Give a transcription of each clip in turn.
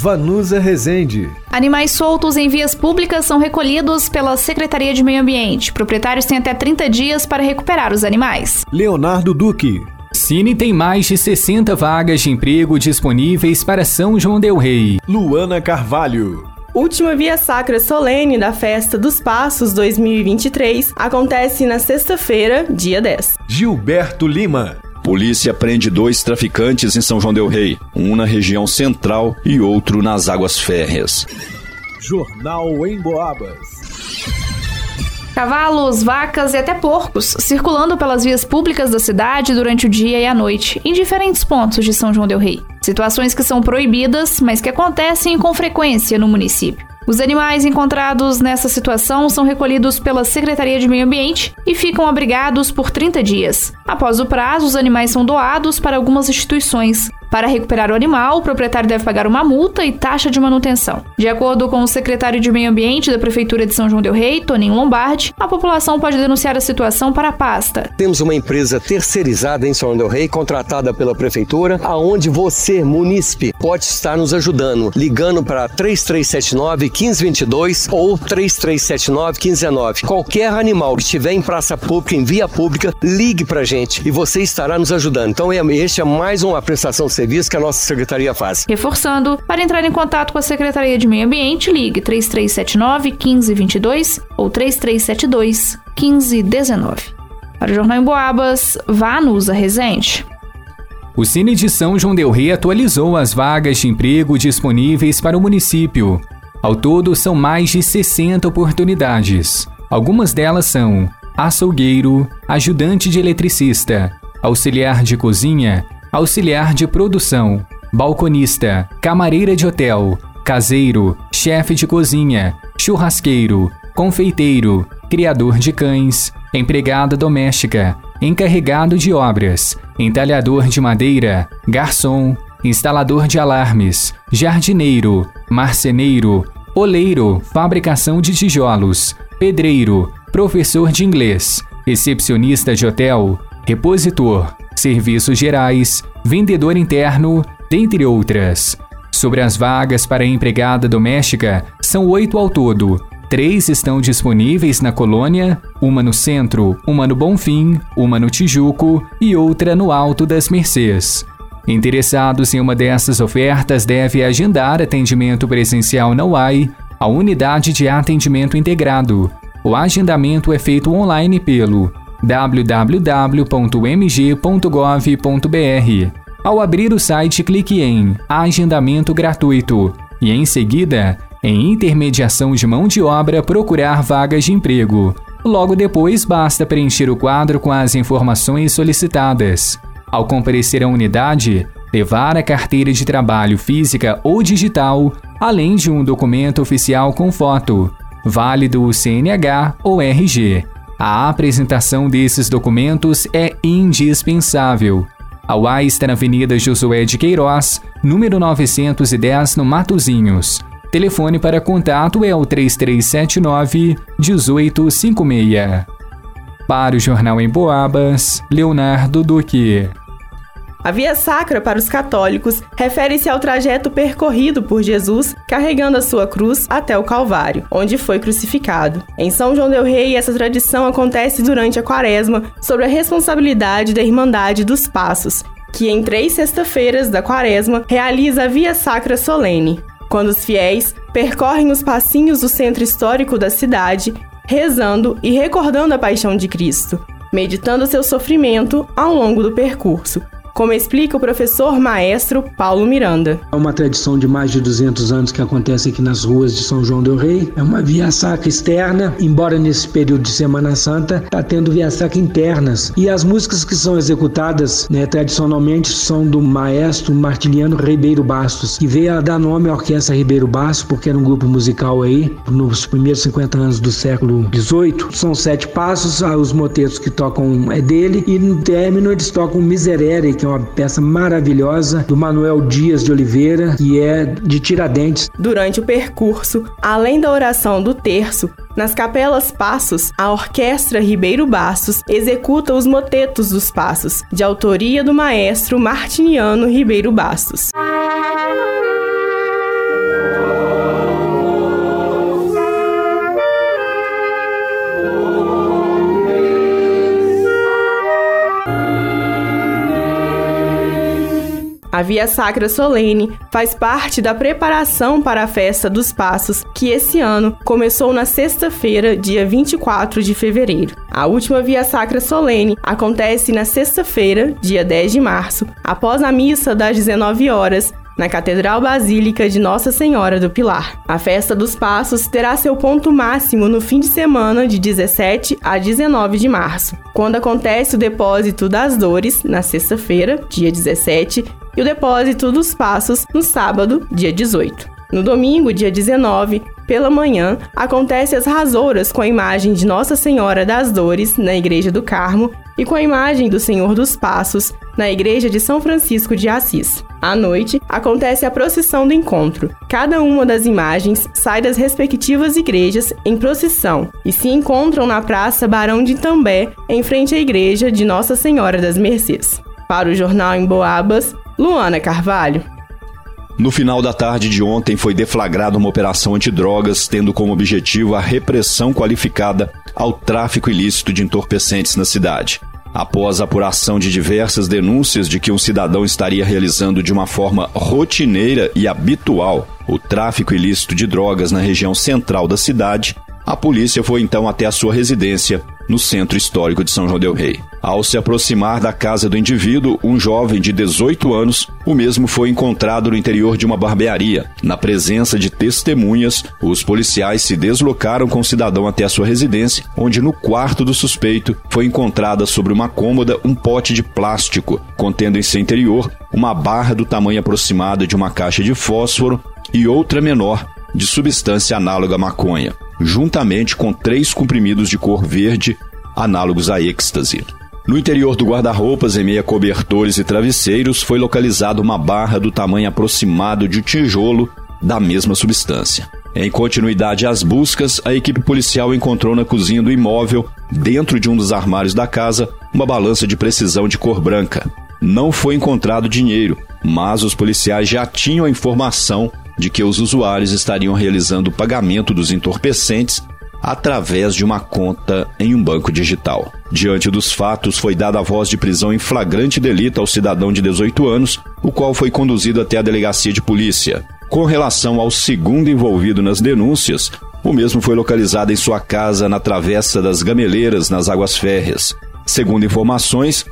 Vanusa Rezende. Animais soltos em vias públicas são recolhidos pela Secretaria de Meio Ambiente. Proprietários têm até 30 dias para recuperar os animais. Leonardo Duque. Cine tem mais de 60 vagas de emprego disponíveis para São João Del Rei. Luana Carvalho. Última via sacra solene da Festa dos Passos 2023 acontece na sexta-feira, dia 10. Gilberto Lima. Polícia prende dois traficantes em São João Del Rei, um na região central e outro nas águas férreas. Jornal em Boabas. Cavalos, vacas e até porcos circulando pelas vias públicas da cidade durante o dia e a noite, em diferentes pontos de São João Del Rei. Situações que são proibidas, mas que acontecem com frequência no município. Os animais encontrados nessa situação são recolhidos pela Secretaria de Meio Ambiente e ficam abrigados por 30 dias. Após o prazo, os animais são doados para algumas instituições. Para recuperar o animal, o proprietário deve pagar uma multa e taxa de manutenção. De acordo com o secretário de Meio Ambiente da Prefeitura de São João Del Rei, Toninho Lombardi, a população pode denunciar a situação para a pasta. Temos uma empresa terceirizada em São João Del Rei, contratada pela Prefeitura, aonde você, munícipe, pode estar nos ajudando, ligando para 3379 1522 ou 3379 1519. Qualquer animal que estiver em praça pública, em via pública, ligue para gente e você estará nos ajudando. Então, este é mais uma prestação serviço que a nossa secretaria faz. Reforçando, para entrar em contato com a Secretaria de Meio Ambiente, ligue 3379 1522 ou 3372 1519. Para o Jornal em Boabas, vá Nusa Resente. O Cine de São João Del Rei atualizou as vagas de emprego disponíveis para o município. Ao todo, são mais de 60 oportunidades. Algumas delas são açougueiro, ajudante de eletricista, auxiliar de cozinha, auxiliar de produção, balconista, camareira de hotel, caseiro, chefe de cozinha, churrasqueiro, confeiteiro, criador de cães, empregada doméstica, encarregado de obras, entalhador de madeira, garçom, instalador de alarmes, jardineiro, marceneiro, oleiro, fabricação de tijolos, pedreiro, professor de inglês, recepcionista de hotel, repositor, serviços gerais, vendedor interno, dentre outras. Sobre as vagas para empregada doméstica, são oito ao todo. Três estão disponíveis na colônia, uma no centro, uma no Bonfim, uma no Tijuco e outra no Alto das Mercês. Interessados em uma dessas ofertas devem agendar atendimento presencial na UAI, a unidade de atendimento integrado. O agendamento é feito online pelo www.mg.gov.br. Ao abrir o site, clique em Agendamento gratuito e, em seguida, em Intermediação de mão de obra, procurar vagas de emprego. Logo depois, basta preencher o quadro com as informações solicitadas. Ao comparecer à unidade, levar a carteira de trabalho física ou digital, além de um documento oficial com foto, válido CNH ou RG. A apresentação desses documentos é indispensável. A UAI está na Avenida Josué de Queiroz, número 910, no Matozinhos. Telefone para contato é o 3379 1856. Para o Jornal em Boabas, Leonardo Duque. A via sacra para os católicos refere-se ao trajeto percorrido por Jesus carregando a sua cruz até o Calvário, onde foi crucificado. Em São João del Rei, essa tradição acontece durante a Quaresma, sob a responsabilidade da Irmandade dos Passos, que em três sexta-feiras da Quaresma realiza a via sacra solene, quando os fiéis percorrem os passinhos do centro histórico da cidade, rezando e recordando a paixão de Cristo, meditando seu sofrimento ao longo do percurso como explica o professor maestro Paulo Miranda. É uma tradição de mais de 200 anos que acontece aqui nas ruas de São João del Rei. É uma via sacra externa, embora nesse período de Semana Santa está tendo via sacra internas. E as músicas que são executadas né, tradicionalmente são do maestro Martiliano Ribeiro Bastos, que veio a dar nome à Orquestra Ribeiro Bastos, porque era um grupo musical aí nos primeiros 50 anos do século XVIII. São sete passos, ah, os motetos que tocam é dele, e no término eles tocam Miserere, que é uma peça maravilhosa do Manuel Dias de Oliveira, que é de Tiradentes. Durante o percurso, além da oração do terço, nas capelas Passos, a Orquestra Ribeiro Bastos executa os motetos dos Passos, de autoria do maestro Martiniano Ribeiro Bastos. A Via Sacra Solene faz parte da preparação para a Festa dos Passos, que esse ano começou na sexta-feira, dia 24 de fevereiro. A última Via Sacra Solene acontece na sexta-feira, dia 10 de março, após a missa das 19 horas, na Catedral Basílica de Nossa Senhora do Pilar. A Festa dos Passos terá seu ponto máximo no fim de semana de 17 a 19 de março, quando acontece o depósito das dores na sexta-feira, dia 17, e o depósito dos passos no sábado, dia 18. No domingo, dia 19, pela manhã, acontece as rasouras com a imagem de Nossa Senhora das Dores na Igreja do Carmo e com a imagem do Senhor dos Passos na Igreja de São Francisco de Assis. À noite, acontece a procissão do encontro. Cada uma das imagens sai das respectivas igrejas em procissão e se encontram na Praça Barão de Itambé, em frente à Igreja de Nossa Senhora das Mercês. Para o jornal em Boabas, Luana Carvalho. No final da tarde de ontem foi deflagrada uma operação antidrogas, tendo como objetivo a repressão qualificada ao tráfico ilícito de entorpecentes na cidade. Após a apuração de diversas denúncias de que um cidadão estaria realizando de uma forma rotineira e habitual o tráfico ilícito de drogas na região central da cidade, a polícia foi então até a sua residência, no centro histórico de São João Del Rei. Ao se aproximar da casa do indivíduo, um jovem de 18 anos, o mesmo foi encontrado no interior de uma barbearia. Na presença de testemunhas, os policiais se deslocaram com o cidadão até a sua residência, onde no quarto do suspeito foi encontrada sobre uma cômoda um pote de plástico, contendo em seu interior uma barra do tamanho aproximado de uma caixa de fósforo e outra menor de substância análoga à maconha, juntamente com três comprimidos de cor verde análogos a êxtase. No interior do guarda-roupas, em meia cobertores e travesseiros, foi localizada uma barra do tamanho aproximado de um tijolo da mesma substância. Em continuidade às buscas, a equipe policial encontrou na cozinha do imóvel, dentro de um dos armários da casa, uma balança de precisão de cor branca. Não foi encontrado dinheiro, mas os policiais já tinham a informação de que os usuários estariam realizando o pagamento dos entorpecentes através de uma conta em um banco digital. Diante dos fatos, foi dada a voz de prisão em flagrante delito ao cidadão de 18 anos, o qual foi conduzido até a delegacia de polícia. Com relação ao segundo envolvido nas denúncias, o mesmo foi localizado em sua casa na Travessa das Gameleiras, nas Águas Férreas. Segundo informações,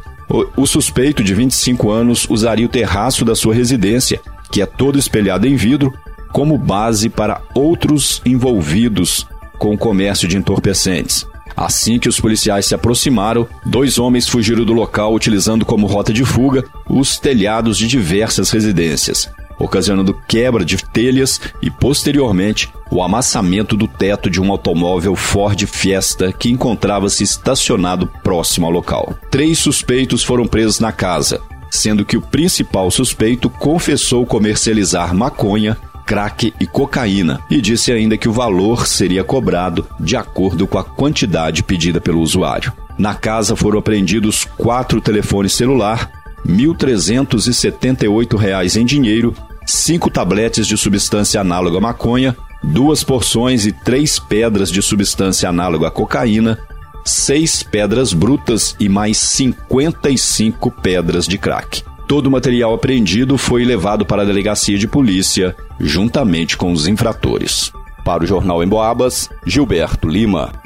o suspeito de 25 anos usaria o terraço da sua residência que é todo espelhado em vidro, como base para outros envolvidos com o comércio de entorpecentes. Assim que os policiais se aproximaram, dois homens fugiram do local utilizando como rota de fuga os telhados de diversas residências, ocasionando quebra de telhas e, posteriormente, o amassamento do teto de um automóvel Ford Fiesta que encontrava-se estacionado próximo ao local. Três suspeitos foram presos na casa, sendo que o principal suspeito confessou comercializar maconha, crack e cocaína e disse ainda que o valor seria cobrado de acordo com a quantidade pedida pelo usuário. Na casa foram apreendidos quatro telefones celular, R$ 1.378 em dinheiro, cinco tabletes de substância análoga à maconha, duas porções e três pedras de substância análoga à cocaína, seis pedras brutas e mais 55 pedras de crack. Todo o material apreendido foi levado para a delegacia de polícia, juntamente com os infratores. Para o Jornal Emboabas, Gilberto Lima.